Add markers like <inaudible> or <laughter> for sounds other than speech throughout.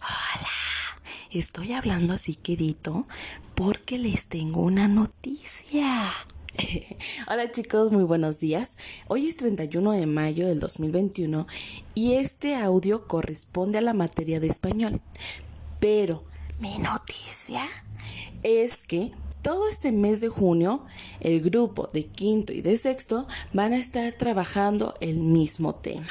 Hola, estoy hablando así quedito porque les tengo una noticia. <laughs> Hola chicos, muy buenos días. Hoy es 31 de mayo del 2021 y este audio corresponde a la materia de español. Pero mi noticia es que todo este mes de junio el grupo de quinto y de sexto van a estar trabajando el mismo tema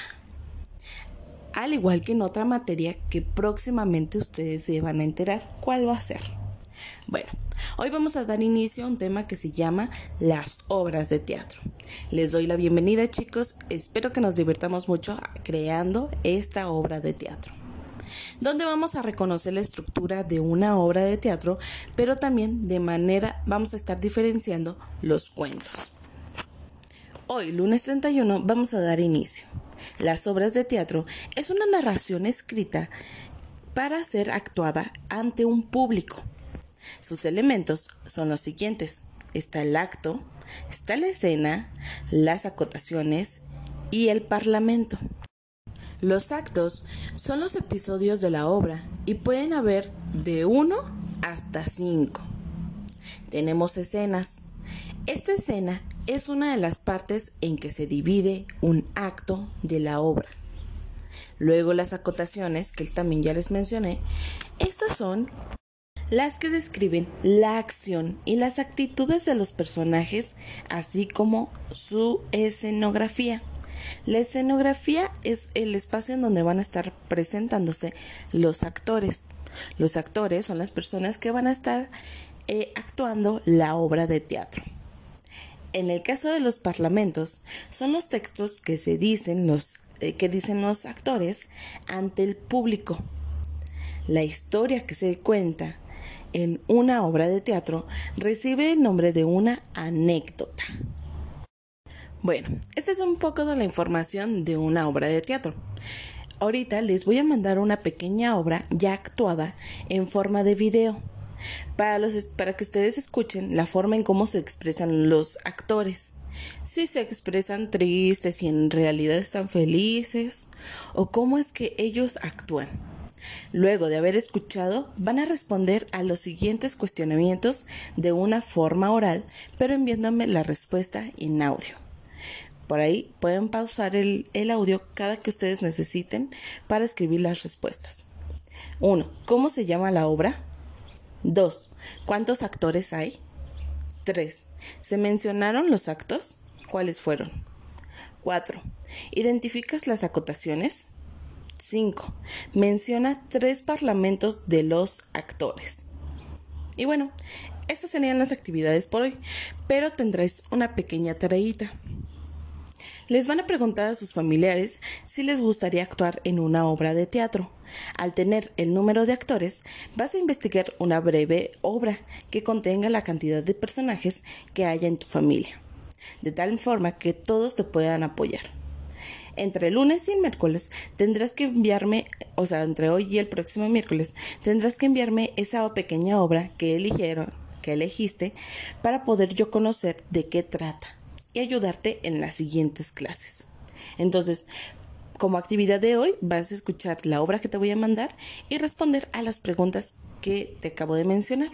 al igual que en otra materia que próximamente ustedes se van a enterar cuál va a ser. Bueno, hoy vamos a dar inicio a un tema que se llama las obras de teatro. Les doy la bienvenida chicos, espero que nos divertamos mucho creando esta obra de teatro donde vamos a reconocer la estructura de una obra de teatro, pero también de manera vamos a estar diferenciando los cuentos. Hoy, lunes 31, vamos a dar inicio. Las obras de teatro es una narración escrita para ser actuada ante un público. Sus elementos son los siguientes. Está el acto, está la escena, las acotaciones y el parlamento. Los actos son los episodios de la obra y pueden haber de uno hasta cinco. Tenemos escenas. Esta escena es una de las partes en que se divide un acto de la obra. Luego las acotaciones, que también ya les mencioné, estas son las que describen la acción y las actitudes de los personajes, así como su escenografía. La escenografía es el espacio en donde van a estar presentándose los actores. Los actores son las personas que van a estar eh, actuando la obra de teatro. En el caso de los parlamentos, son los textos que se dicen los eh, que dicen los actores ante el público. La historia que se cuenta en una obra de teatro recibe el nombre de una anécdota. Bueno, esta es un poco de la información de una obra de teatro. Ahorita les voy a mandar una pequeña obra ya actuada en forma de video para, los, para que ustedes escuchen la forma en cómo se expresan los actores. Si se expresan tristes y en realidad están felices, o cómo es que ellos actúan. Luego de haber escuchado, van a responder a los siguientes cuestionamientos de una forma oral, pero enviándome la respuesta en audio. Por ahí pueden pausar el, el audio cada que ustedes necesiten para escribir las respuestas. 1. ¿Cómo se llama la obra? 2. ¿Cuántos actores hay? 3. ¿Se mencionaron los actos? ¿Cuáles fueron? 4. ¿Identificas las acotaciones? 5. Menciona tres parlamentos de los actores. Y bueno, estas serían las actividades por hoy, pero tendréis una pequeña tareita. Les van a preguntar a sus familiares si les gustaría actuar en una obra de teatro. Al tener el número de actores, vas a investigar una breve obra que contenga la cantidad de personajes que haya en tu familia, de tal forma que todos te puedan apoyar. Entre el lunes y el miércoles tendrás que enviarme, o sea, entre hoy y el próximo miércoles, tendrás que enviarme esa pequeña obra que eligieron, que elegiste, para poder yo conocer de qué trata y ayudarte en las siguientes clases. Entonces, como actividad de hoy vas a escuchar la obra que te voy a mandar y responder a las preguntas que te acabo de mencionar.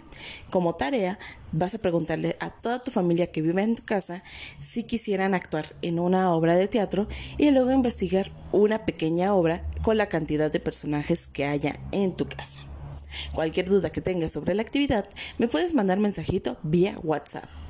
Como tarea, vas a preguntarle a toda tu familia que vive en tu casa si quisieran actuar en una obra de teatro y luego investigar una pequeña obra con la cantidad de personajes que haya en tu casa. Cualquier duda que tengas sobre la actividad, me puedes mandar mensajito vía WhatsApp.